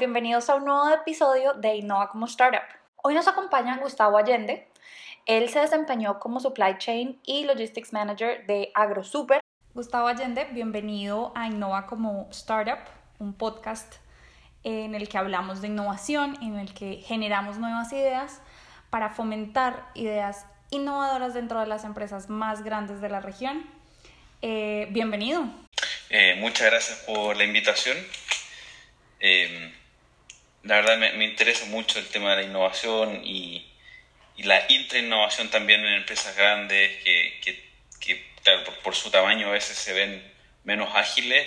bienvenidos a un nuevo episodio de Innova como Startup. Hoy nos acompaña Gustavo Allende. Él se desempeñó como Supply Chain y Logistics Manager de AgroSuper. Gustavo Allende, bienvenido a Innova como Startup, un podcast en el que hablamos de innovación, en el que generamos nuevas ideas para fomentar ideas innovadoras dentro de las empresas más grandes de la región. Eh, bienvenido. Eh, muchas gracias por la invitación. Eh, la verdad me, interesa mucho el tema de la innovación y, y la intrainnovación también en empresas grandes que, que, por, su tamaño a veces se ven menos ágiles.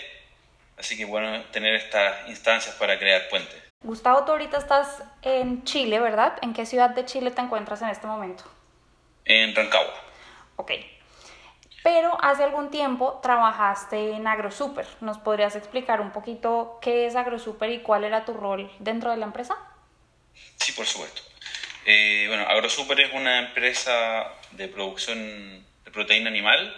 Así que bueno tener estas instancias para crear puentes. Gustavo, tú ahorita estás en Chile, ¿verdad? ¿En qué ciudad de Chile te encuentras en este momento? En Rancagua. Ok. Pero hace algún tiempo trabajaste en AgroSuper. ¿Nos podrías explicar un poquito qué es AgroSuper y cuál era tu rol dentro de la empresa? Sí, por supuesto. Eh, bueno, AgroSuper es una empresa de producción de proteína animal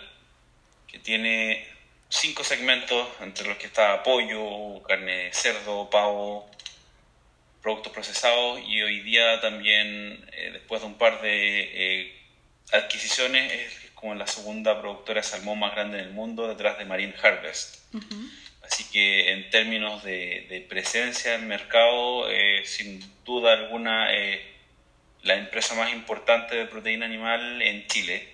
que tiene cinco segmentos, entre los que está pollo, carne de cerdo, pavo, productos procesados y hoy día también, eh, después de un par de eh, adquisiciones, es como la segunda productora de salmón más grande del mundo detrás de Marine Harvest. Así que en términos de, presencia en el mercado, eh, sin duda alguna, eh, la empresa más importante de proteína animal en Chile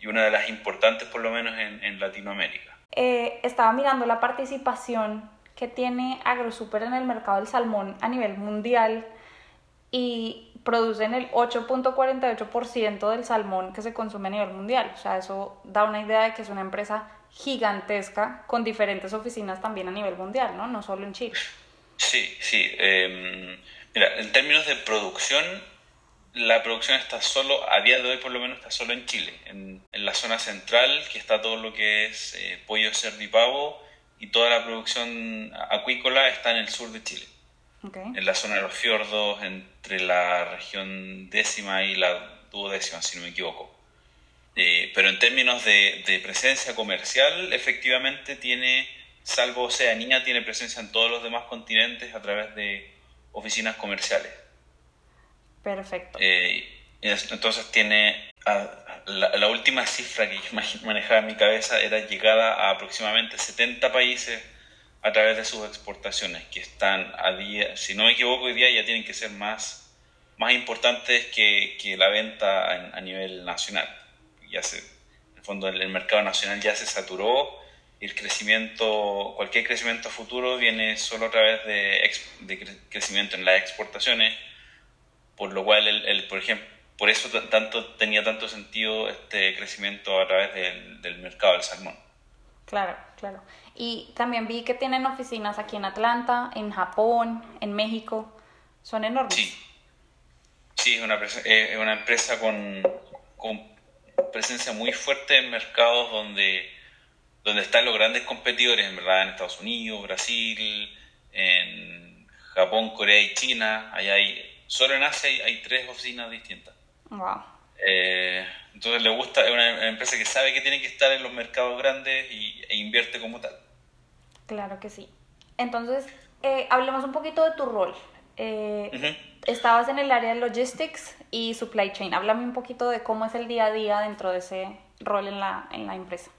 y una de las importantes por lo menos en, Latinoamérica. Eh, estaba mirando la participación que tiene AgroSuper en el mercado del salmón a nivel mundial y producen el 8.48% del salmón que se consume a nivel mundial. O sea, eso da una idea de que es una empresa gigantesca con diferentes oficinas también a nivel mundial, ¿no? No solo en Chile. Sí, sí. Em, mira, en términos de producción, la producción está solo, a día de hoy por lo menos está solo en Chile, en, la zona central, que está todo lo que es eh, pollo, cerdo y pavo, y toda la producción acuícola está en el sur de Chile en la zona de los fiordos, entre la región décima y la duodécima, si no me equivoco. Eh, pero en términos de, presencia comercial, efectivamente tiene, salvo Oceanía, tiene presencia en todos los demás continentes a través de oficinas comerciales. Perfecto. Eh, entonces tiene, la, la, última cifra que manejaba en mi cabeza era llegada a aproximadamente 70 países a través de sus exportaciones, que están a día, si no me equivoco, hoy día ya tienen que ser más, más importantes que, que la venta a, nivel nacional. Ya se, en el fondo el, mercado nacional ya se saturó y el crecimiento, cualquier crecimiento futuro viene solo a través de, de crecimiento en las exportaciones, por lo cual, el, el, por ejemplo, por eso tanto, tenía tanto sentido este crecimiento a través del, del mercado del salmón. Claro, claro. Y también vi que tienen oficinas aquí en Atlanta, en Japón, en México. Son enormes. Sí, sí es, una, es una empresa con, con, presencia muy fuerte en mercados donde, donde están los grandes competidores, en verdad, en Estados Unidos, Brasil, en Japón, Corea y China. Allá hay, solo en Asia hay, tres oficinas distintas. Wow. Eh, entonces le gusta, es una empresa que sabe que tiene que estar en los mercados grandes y, e invierte como tal. Claro que sí. Entonces, eh, hablemos un poquito de tu rol. Eh, estabas en el área de logistics y supply chain. Háblame un poquito de cómo es el día a día dentro de ese rol en la, en la empresa.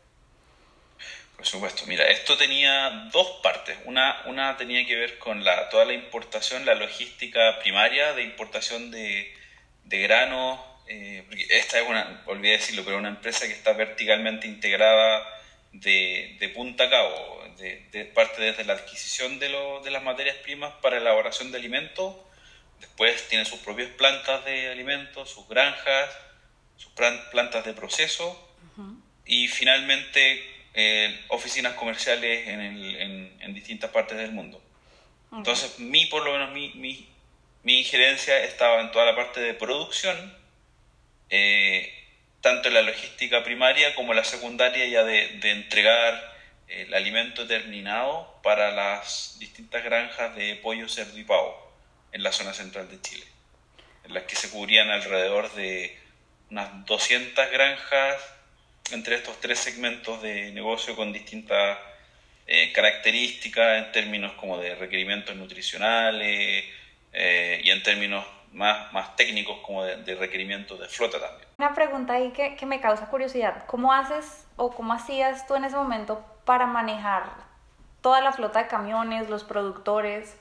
Por supuesto, mira, esto tenía dos partes. Una, una tenía que ver con la, toda la importación, la logística primaria de importación de, de granos. Eh, esta es una, olvidé decirlo, pero una empresa que está verticalmente integrada de, de punta a cabo de, parte desde la adquisición de, lo, de las materias primas para elaboración de alimentos, después tiene sus propias plantas de alimentos, sus granjas, sus plantas de proceso. Y finalmente eh, oficinas comerciales en, en, en, distintas partes del mundo. Entonces, mi, por lo menos mi, mi, mi, injerencia estaba en toda la parte de producción, eh, tanto en la logística primaria como la secundaria ya de, de entregar el alimento terminado para las distintas granjas de pollo, cerdo y pavo en la zona central de Chile, en las que se cubrían alrededor de unas 200 granjas entre estos tres segmentos de negocio con distintas eh, características en términos como de requerimientos nutricionales eh, y en términos más, más técnicos como de, requerimientos de flota también. Una pregunta ahí que, que me causa curiosidad. ¿Cómo haces o cómo hacías tú en ese momento para manejar toda la flota de camiones, los productores?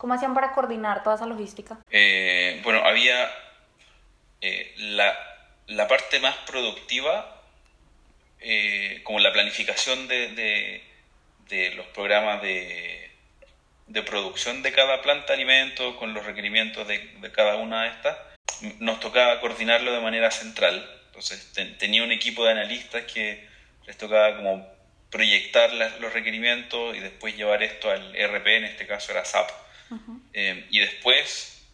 ¿Cómo hacían para coordinar toda esa logística? Eh, bueno, había eh, la, la, parte más productiva, eh, como la planificación de, de, los programas de, de, producción de cada planta de alimentos con los requerimientos de, de, cada una de estas, nos tocaba coordinarlo de manera central. Entonces tenía un equipo de analistas que les tocaba como proyectar los requerimientos y después llevar esto al ERP, en este caso era SAP. Eh, y después,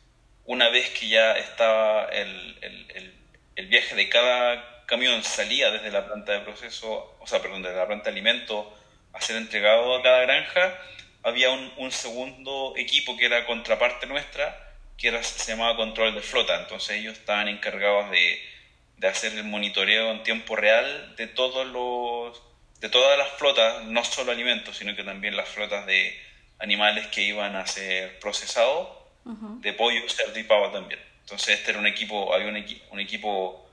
una vez que ya estaba el, el, el, viaje de cada camión salía desde la planta de proceso, o sea, perdón, desde la planta de alimento a ser entregado a cada granja, había un, un segundo equipo que era contraparte nuestra, que era, se llamaba control de flota. Entonces ellos estaban encargados de, de hacer el monitoreo en tiempo real de todos los de todas las flotas, no solo alimentos, sino que también las flotas de animales que iban a ser procesados, de pollo, cerdo y pavo también. Entonces este era un equipo, había un, un equipo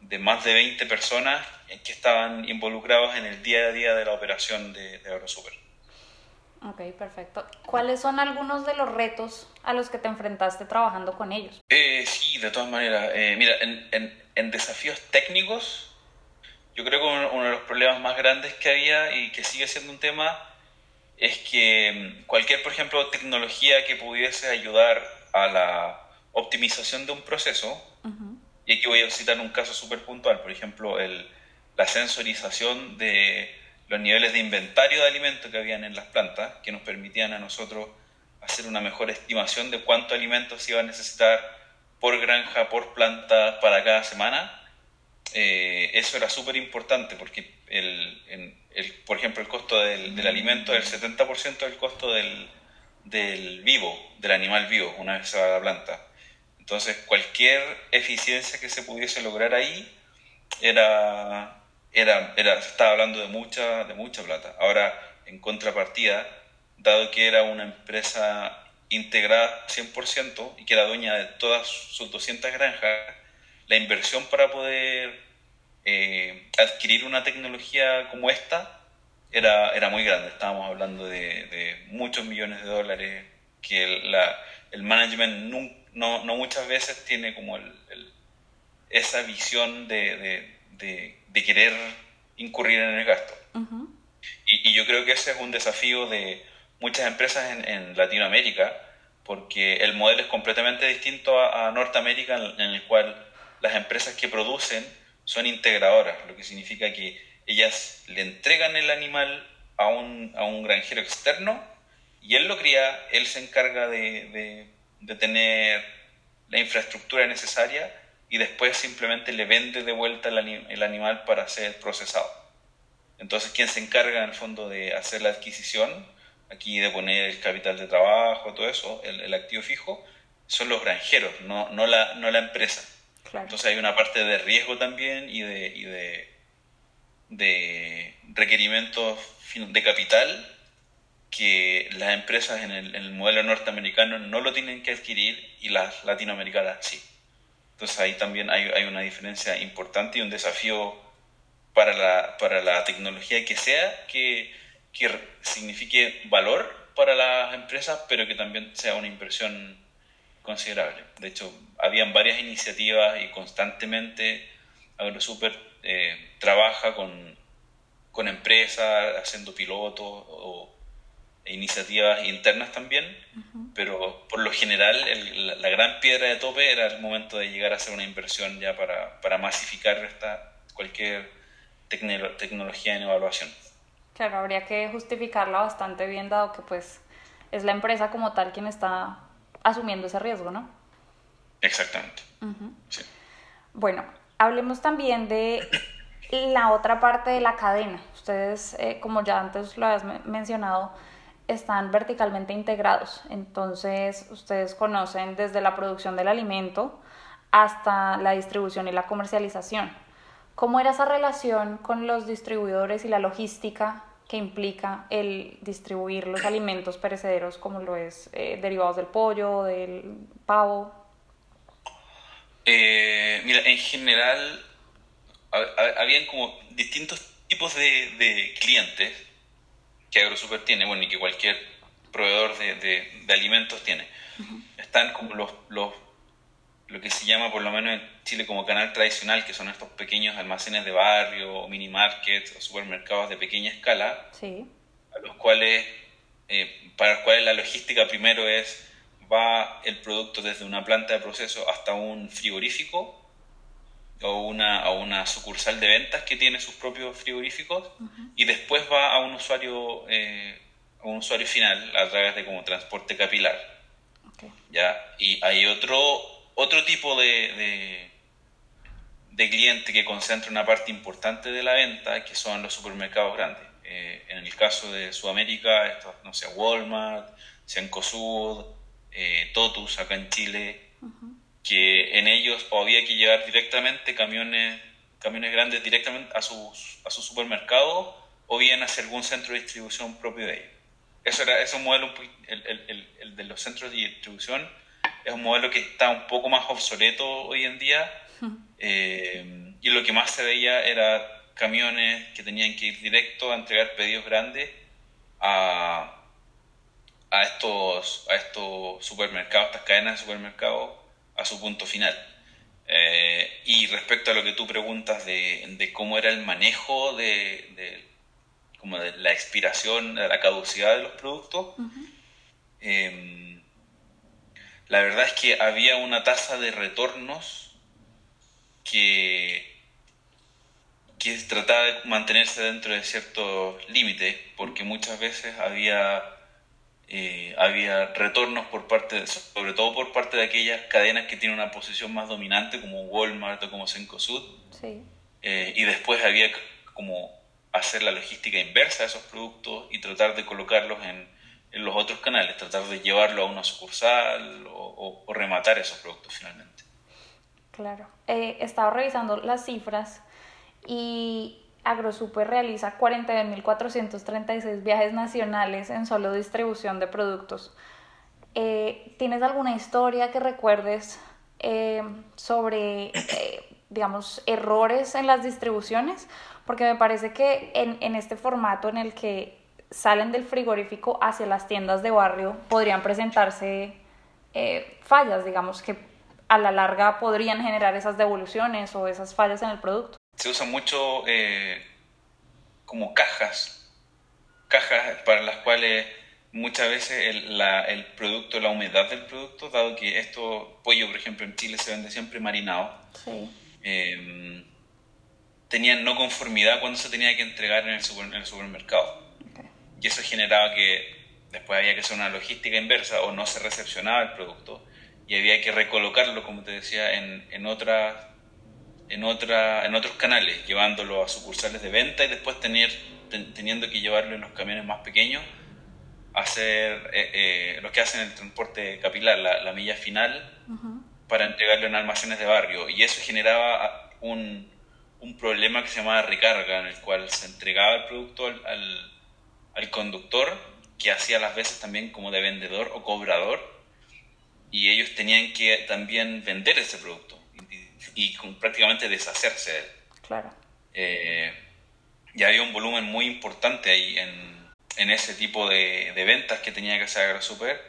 de más de 20 personas que estaban involucrados en el día a día de la operación de, de AgroSuper. Ok, perfecto. ¿Cuáles son algunos de los retos a los que te enfrentaste trabajando con ellos? Eh, sí, de todas maneras. Eh, mira, en, en, en desafíos técnicos, yo creo que uno de los problemas más grandes que había y que sigue siendo un tema es que mm, cualquier, por ejemplo, tecnología que pudiese ayudar a la optimización de un proceso, y aquí voy a citar un caso súper puntual, por ejemplo, el, la sensorización de los niveles de inventario de alimentos que habían en las plantas, que nos permitían a nosotros hacer una mejor estimación de cuánto alimentos se iba a necesitar por granja, por planta para cada semana eh, eso era súper importante porque, el, por ejemplo, el costo del, del alimento es el 70% del costo del, del vivo, del animal vivo, una vez se va a la planta. Entonces, cualquier eficiencia que se pudiese lograr ahí era, era, era se estaba hablando de mucha, de mucha plata. Ahora, en contrapartida, dado que era una empresa integrada 100% y que era dueña de todas sus 200 granjas, la inversión para poder eh, adquirir una tecnología como esta era, era muy grande. Estábamos hablando de, muchos millones de dólares que la, el management no, no, muchas veces tiene como el, esa visión de, querer incurrir en el gasto. y, y, yo creo que ese es un desafío de muchas empresas en, en Latinoamérica, porque el modelo es completamente distinto a, a Norteamérica, en, en el cual las empresas que producen son integradoras, lo que significa que ellas le entregan el animal a un, a un granjero externo y él lo cría, él se encarga de, de, tener la infraestructura necesaria y después simplemente le vende de vuelta el, el, animal para ser procesado. Entonces, quien se encarga en el fondo de hacer la adquisición, aquí de poner el capital de trabajo, todo eso, el, el activo fijo, son los granjeros, no, no, la, no la empresa. Entonces hay una parte de riesgo también y de, y de, de requerimientos de capital que las empresas en el, en el, modelo norteamericano no lo tienen que adquirir y las latinoamericanas sí. Entonces ahí también hay, hay una diferencia importante y un desafío para la, para la tecnología que sea que, que signifique valor para las empresas, pero que también sea una inversión considerable. De hecho, habían varias iniciativas y constantemente AgroSuper eh, trabaja con, con empresas haciendo pilotos o iniciativas internas también, pero por lo general la, gran piedra de tope era el momento de llegar a hacer una inversión ya para, para masificar esta, cualquier tecnología en evaluación. Claro, habría que justificarla bastante bien dado que pues es la empresa como tal quien está asumiendo ese riesgo, ¿no? Exactamente. Bueno, hablemos también de la otra parte de la cadena. Ustedes, eh, como ya antes lo habías mencionado, están verticalmente integrados. Entonces, ustedes conocen desde la producción del alimento hasta la distribución y la comercialización. ¿Cómo era esa relación con los distribuidores y la logística que implica el distribuir los alimentos perecederos como lo es eh, derivados del pollo, del pavo? Eh, mira, en general habían como distintos tipos de, clientes que AgroSuper tiene, bueno, y que cualquier proveedor de, alimentos tiene. Están como los, los, lo que se llama por lo menos en Chile como canal tradicional, que son estos pequeños almacenes de barrio, o mini markets, o supermercados de pequeña escala, a los cuales, eh, para los cuales la logística primero es, va el producto desde una planta de proceso hasta un frigorífico, o una, una sucursal de ventas que tiene sus propios frigoríficos y después va a un usuario eh, a un usuario final a través de como transporte capilar. Ya y hay otro otro tipo de, de, cliente que concentra una parte importante de la venta que son los supermercados grandes. Eh, en el caso de Sudamérica esto no sé Walmart Cencosud eh, Totus acá en Chile que en ellos había que llevar directamente camiones, camiones grandes directamente a sus, a sus supermercados o bien hacia algún centro de distribución propio de ellos. Eso era ese modelo, el, el, el, de los centros de distribución, es un modelo que está un poco más obsoleto hoy en día eh, y lo que más se veía era camiones que tenían que ir directo a entregar pedidos grandes a, a, estos, a estos supermercados, estas cadenas de supermercados a su punto final. Eh, y respecto a lo que tú preguntas de, cómo era el manejo de, como de la expiración, de la caducidad de los productos, em, la verdad es que había una tasa de retornos que, que trataba de mantenerse dentro de ciertos límites, porque muchas veces había eh, había retornos por parte, sobre todo por parte de aquellas cadenas que tienen una posición más dominante como Walmart o como Cencosud. Sí. Eh, y después había como hacer la logística inversa de esos productos y tratar de colocarlos en, en los otros canales, tratar de llevarlo a una sucursal o, rematar esos productos finalmente. Claro. Eh, he estado revisando las cifras y AgroSuper realiza 41.436 viajes nacionales en solo distribución de productos. Eh, ¿Tienes alguna historia que recuerdes eh, sobre, eh, digamos, errores en las distribuciones? Porque me parece que en, en este formato en el que salen del frigorífico hacia las tiendas de barrio podrían presentarse fallas, digamos, que a la larga podrían generar esas devoluciones o esas fallas en el producto se usa mucho eh, como cajas, cajas para las cuales muchas veces el, la, el, producto, la humedad del producto, dado que esto, pollo por ejemplo en Chile se vende siempre marinado, em, tenían no conformidad cuando se tenía que entregar en el, en el supermercado. Y eso generaba que después había que hacer una logística inversa o no se recepcionaba el producto y había que recolocarlo, como te decía, en, en otras en, otra, en otros canales, llevándolo a sucursales de venta y después tener, teniendo que llevarlo en los camiones más pequeños, hacer eh, eh, lo que hacen el transporte capilar, la, milla final, para entregarlo en almacenes de barrio. Y eso generaba un, un, problema que se llamaba recarga, en el cual se entregaba el producto al, al, al conductor, que hacía las veces también como de vendedor o cobrador, y ellos tenían que también vender ese producto y prácticamente deshacerse de él. Claro. Eh, y había un volumen muy importante ahí en, en ese tipo de, de, ventas que tenía que hacer AgroSuper.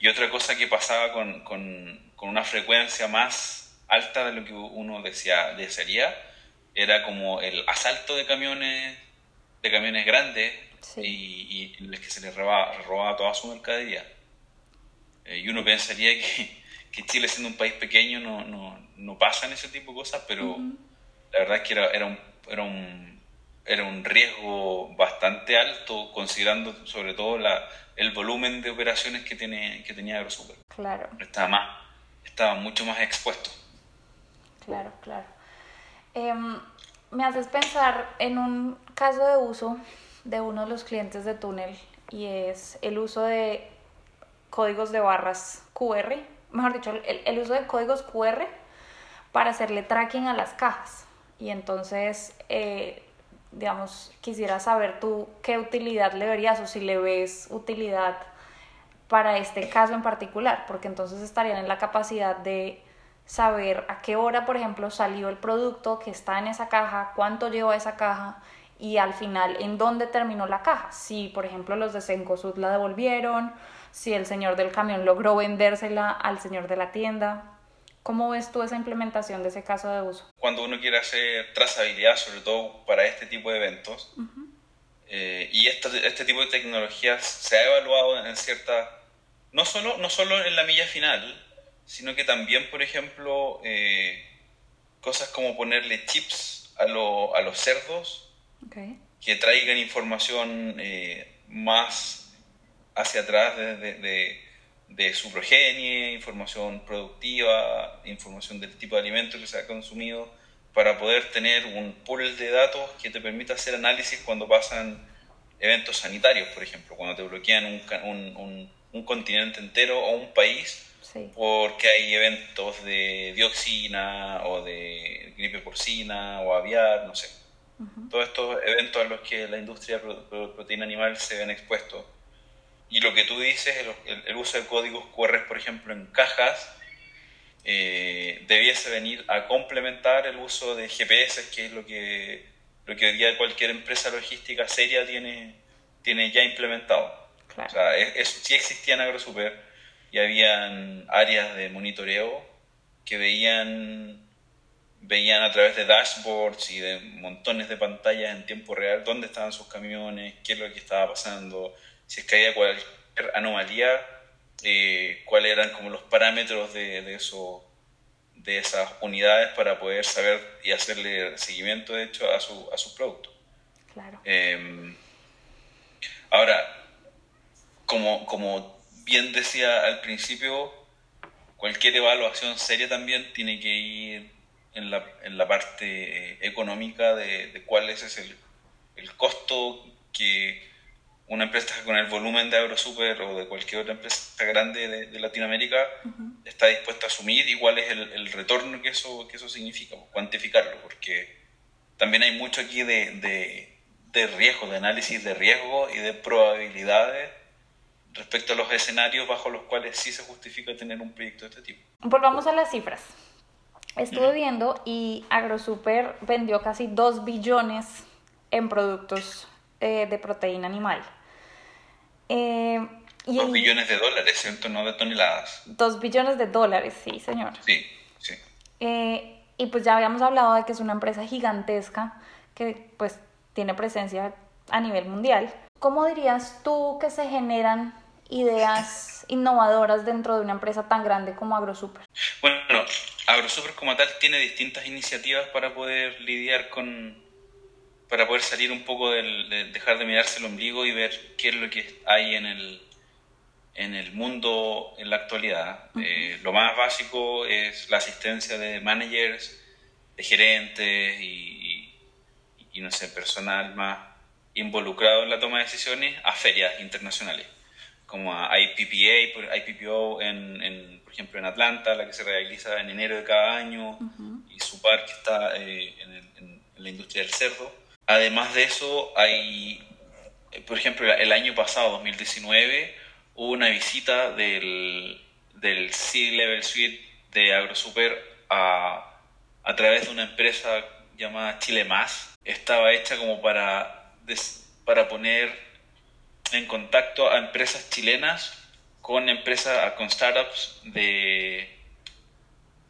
Y otra cosa que pasaba con, con, con, una frecuencia más alta de lo que uno decía, desearía era como el asalto de camiones de camiones grandes y, y les que se les robaba, robaba toda su mercadería. Eh, y uno pensaría que, que Chile siendo un país pequeño no, no, no pasan ese tipo de cosas, pero la verdad es que era, era, un, era, un, era un riesgo bastante alto, considerando sobre todo la, el volumen de operaciones que, tiene, que tenía AgroSuper. Claro. Estaba, más, estaba mucho más expuesto. Claro, claro. Em, me haces pensar en un caso de uso de uno de los clientes de Túnel y es el uso de códigos de barras QR, mejor dicho, el, el uso de códigos QR para hacerle tracking a las cajas. Y entonces, eh, digamos, quisiera saber tú qué utilidad le verías o si le ves utilidad para este caso en particular, porque entonces estarían en la capacidad de saber a qué hora, por ejemplo, salió el producto que está en esa caja, cuánto lleva esa caja y al final en dónde terminó la caja. Si, por ejemplo, los de Sencosud la devolvieron, si el señor del camión logró vendérsela al señor de la tienda. ¿Cómo ves tú esa implementación de ese caso de uso? Cuando uno quiere hacer trazabilidad, sobre todo para este tipo de eventos, eh, y este, este tipo de tecnologías se ha evaluado en cierta, no solo, no solo en la milla final, sino que también, por ejemplo, eh, cosas como ponerle chips a, a los cerdos que traigan información eh, más hacia atrás de, de su progenie, información productiva, información del tipo de alimento que se ha consumido, para poder tener un pool de datos que te permita hacer análisis cuando pasan eventos sanitarios, por ejemplo, cuando te bloquean un, un, un, continente entero o un país porque hay eventos de dioxina o de gripe porcina o aviar, no sé. Todos estos eventos a los que la industria de proteína animal se ven expuestos y lo que tú dices, el, uso de códigos QR, por ejemplo, en cajas, eh, debiese venir a complementar el uso de GPS, que es lo que, lo que hoy día cualquier empresa logística seria tiene, tiene ya implementado. O sea, eso sí existía en AgroSuper y habían áreas de monitoreo que veían, veían a través de dashboards y de montones de pantallas en tiempo real dónde estaban sus camiones, qué es lo que estaba pasando, si es que había cualquier anomalía, eh, cuáles eran como los parámetros de, de, eso, de esas unidades para poder saber y hacerle seguimiento, de hecho, a, su, a sus productos. Claro. Em, ahora, como, como bien decía al principio, cualquier evaluación seria también tiene que ir en la, en la parte económica de, de cuál es el, el costo que una empresa con el volumen de AgroSuper o de cualquier otra empresa grande de, Latinoamérica está dispuesta a asumir igual es el, retorno que eso, que eso significa, pues, cuantificarlo, porque también hay mucho aquí de, de, riesgo, de análisis de riesgo y de probabilidades respecto a los escenarios bajo los cuales sí se justifica tener un proyecto de este tipo. Volvamos a las cifras. Estuve viendo y AgroSuper vendió casi 2 billones en productos eh, de proteína animal. Eh, dos billones de dólares, ¿cierto? No de toneladas. Dos billones de dólares, sí, señor. Sí, sí. Eh, y pues ya habíamos hablado de que es una empresa gigantesca que pues tiene presencia a nivel mundial. ¿Cómo dirías tú que se generan ideas innovadoras dentro de una empresa tan grande como AgroSuper? Bueno, AgroSuper como tal tiene distintas iniciativas para poder lidiar con, para poder salir un poco del, de dejar de mirarse el ombligo y ver qué es lo que hay en el, en el mundo en la actualidad. Eh, lo más básico es la asistencia de managers, de gerentes y, y, no sé, personal más involucrado en la toma de decisiones a ferias internacionales, como a IPPA, IPPO en, en, por ejemplo en Atlanta, la que se realiza en enero de cada año, y su parque está eh, en la industria del cerdo Además de eso, hay, por ejemplo, el año pasado, 2019, hubo una visita del, del C-Level Suite de AgroSuper a, a través de una empresa llamada Chile Más. Estaba hecha como para, para poner en contacto a empresas chilenas con empresas, con startups de,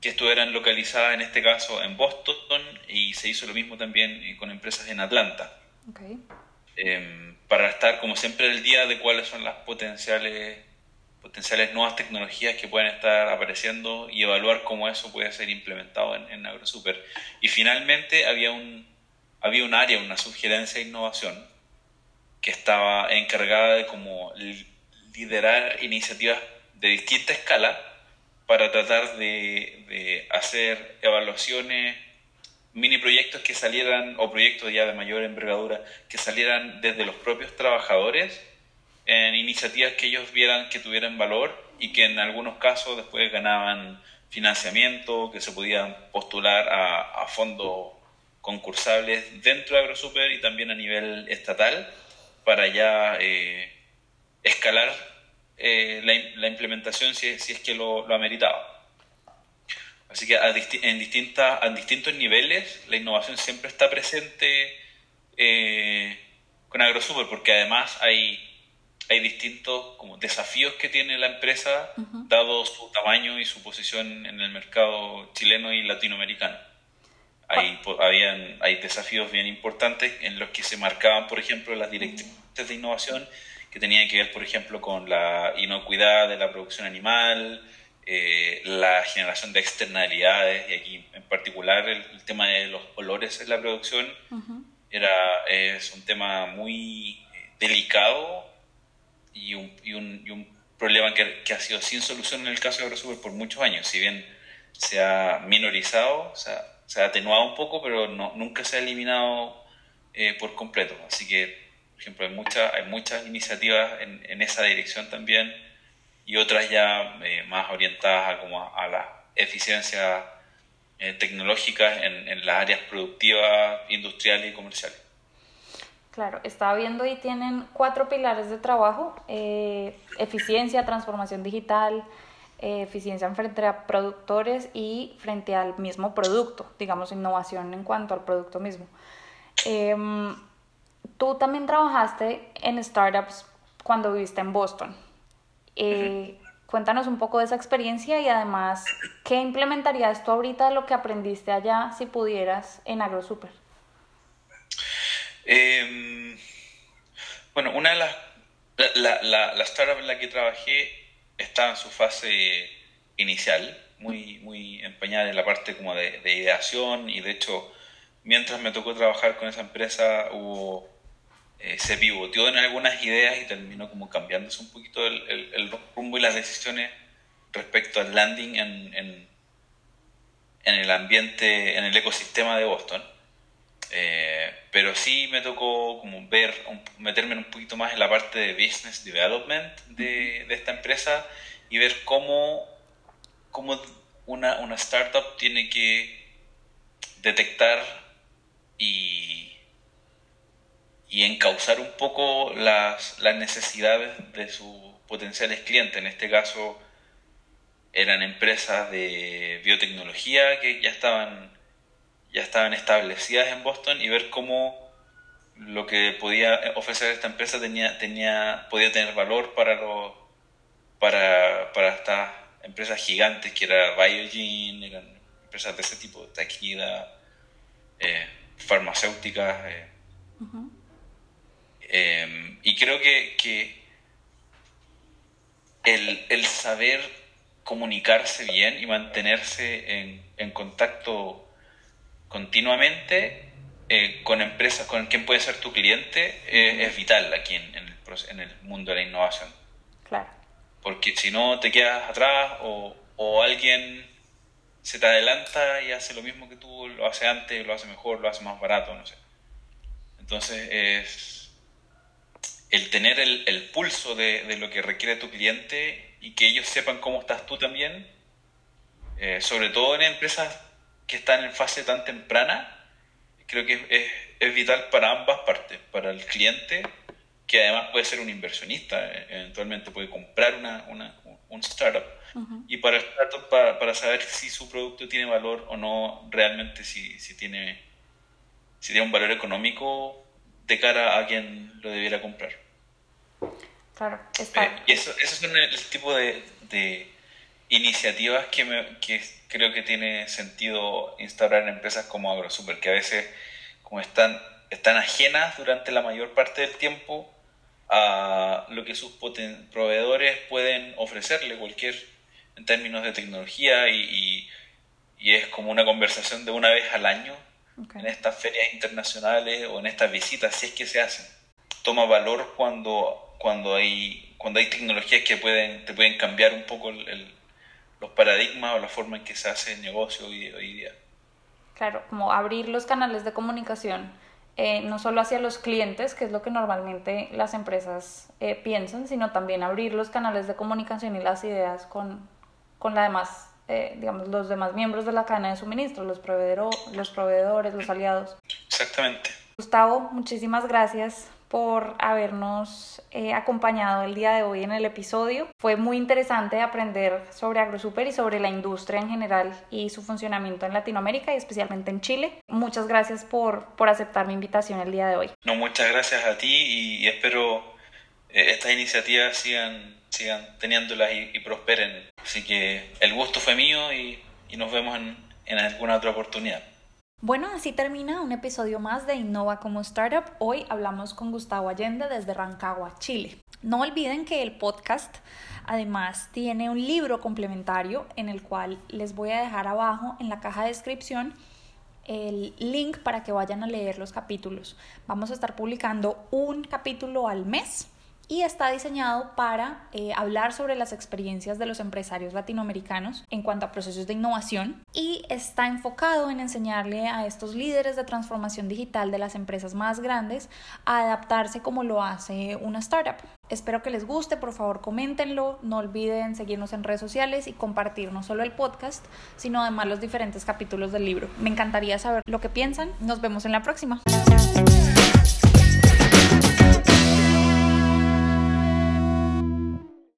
que estuvieran localizadas en este caso en Boston y se hizo lo mismo también eh, con empresas en Atlanta. Em, para estar como siempre al día de cuáles son las potenciales, potenciales nuevas tecnologías que pueden estar apareciendo y evaluar cómo eso puede ser implementado en, en AgroSuper. Y finalmente había un, había un área, una sugerencia de innovación que estaba encargada de como liderar iniciativas de distinta escala para tratar de, hacer evaluaciones, mini proyectos que salieran, o proyectos ya de mayor envergadura, que salieran desde los propios trabajadores en iniciativas que ellos vieran que tuvieran valor y que en algunos casos después ganaban financiamiento, que se podían postular a, fondos concursables dentro de AgroSuper y también a nivel estatal para ya eh, escalar eh, la, implementación si, es que lo, lo ameritaba. Así que en, distintas, en distintos niveles la innovación siempre está presente eh, con AgroSuper, porque además hay, hay distintos como desafíos que tiene la empresa, dado su tamaño y su posición en el mercado chileno y latinoamericano. Hay, habían, hay desafíos bien importantes en los que se marcaban, por ejemplo, las directrices de innovación que tenían que ver, por ejemplo, con la inocuidad de la producción animal, eh, la generación de externalidades, y aquí en particular el, tema de los olores en la producción era, es un tema muy eh, delicado y un, y un, y un problema que, que, ha sido sin solución en el caso de AgroSuper por muchos años, si bien se ha minorizado, o sea, se ha atenuado un poco, pero no, nunca se ha eliminado eh, por completo. Así que, por ejemplo, hay, muchas iniciativas en, esa dirección también y otras ya eh, más orientadas a, como a, la eficiencia eh, tecnológica en, las áreas productivas, industriales y comerciales. Claro, estaba viendo y tienen cuatro pilares de trabajo, eh, eficiencia, transformación digital, eficiencia frente a productores y frente al mismo producto, digamos, innovación en cuanto al producto mismo. Em, tú también trabajaste en startups cuando viviste en Boston. Eh, cuéntanos un poco de esa experiencia y además, ¿qué implementarías tú ahorita de lo que aprendiste allá si pudieras en AgroSuper? Eh, bueno, una de las... La, la, la, startup en la que trabajé estaba en su fase inicial, muy, muy empeñada en la parte como de, de ideación y de hecho, mientras me tocó trabajar con esa empresa hubo eh, se pivoteó en algunas ideas y terminó como cambiándose un poquito el, el, rumbo y las decisiones respecto al landing en, en, en, el ambiente, en el ecosistema de Boston. Eh, pero sí me tocó como ver, meterme un poquito más en la parte de business development de, de esta empresa y ver cómo, cómo una, una startup tiene que detectar y y encauzar un poco las, las necesidades de sus potenciales clientes. En este caso eran empresas de biotecnología que ya estaban, ya estaban establecidas en Boston y ver cómo lo que podía ofrecer esta empresa tenía, tenía, podía tener valor para, los, para, para estas empresas gigantes que era Biogen, eran empresas de ese tipo, taquida, eh, farmacéuticas. Eh, Em, y creo que, el, saber comunicarse bien y mantenerse en, en contacto continuamente eh, con empresas, con quien puede ser tu cliente, eh, es vital aquí en, el, en, el, mundo de la innovación. Claro. Porque si no te quedas atrás o, o alguien se te adelanta y hace lo mismo que tú, lo hace antes, lo hace mejor, lo hace más barato, no sé. Entonces es el tener el, el pulso de, de, lo que requiere tu cliente y que ellos sepan cómo estás tú también, eh, sobre todo en empresas que están en fase tan temprana, creo que es, es, vital para ambas partes, para el cliente, que además puede ser un inversionista, eh, eventualmente puede comprar una, una un startup, y para el startup para, para, saber si su producto tiene valor o no, realmente si, si, tiene, si tiene un valor económico de cara a quien lo debiera comprar. Claro, está. Eh, y eso, esos son el, tipo de, de iniciativas que, me, que creo que tiene sentido instaurar en empresas como AgroSuper, que a veces como están, están ajenas durante la mayor parte del tiempo a lo que sus proveedores pueden ofrecerle cualquier en términos de tecnología y, y, es como una conversación de una vez al año en estas ferias internacionales o en estas visitas, si es que se hacen. Toma valor cuando, cuando, hay, cuando hay tecnologías que pueden, te pueden cambiar un poco el, los paradigmas o la forma en que se hace el negocio hoy, hoy día. Claro, como abrir los canales de comunicación, eh, no solo hacia los clientes, que es lo que normalmente las empresas eh, piensan, sino también abrir los canales de comunicación y las ideas con, con la demás eh, digamos, los demás miembros de la cadena de suministro, los, los proveedores, los aliados. Exactamente. Gustavo, muchísimas gracias por habernos eh, acompañado el día de hoy en el episodio. Fue muy interesante aprender sobre AgroSuper y sobre la industria en general y su funcionamiento en Latinoamérica y especialmente en Chile. Muchas gracias por, por aceptar mi invitación el día de hoy. No, muchas gracias a ti y, espero eh, estas iniciativas sigan, sigan teniéndolas y, prosperen. Así que el gusto fue mío y, nos vemos en, en alguna otra oportunidad. Bueno, así termina un episodio más de Innova como Startup. Hoy hablamos con Gustavo Allende desde Rancagua, Chile. No olviden que el podcast además tiene un libro complementario en el cual les voy a dejar abajo en la caja de descripción el link para que vayan a leer los capítulos. Vamos a estar publicando un capítulo al mes y está diseñado para eh, hablar sobre las experiencias de los empresarios latinoamericanos en cuanto a procesos de innovación y está enfocado en enseñarle a estos líderes de transformación digital de las empresas más grandes a adaptarse como lo hace una startup. Espero que les guste, por favor coméntenlo, no olviden seguirnos en redes sociales y compartir no solo el podcast, sino además los diferentes capítulos del libro. Me encantaría saber lo que piensan, nos vemos en la próxima.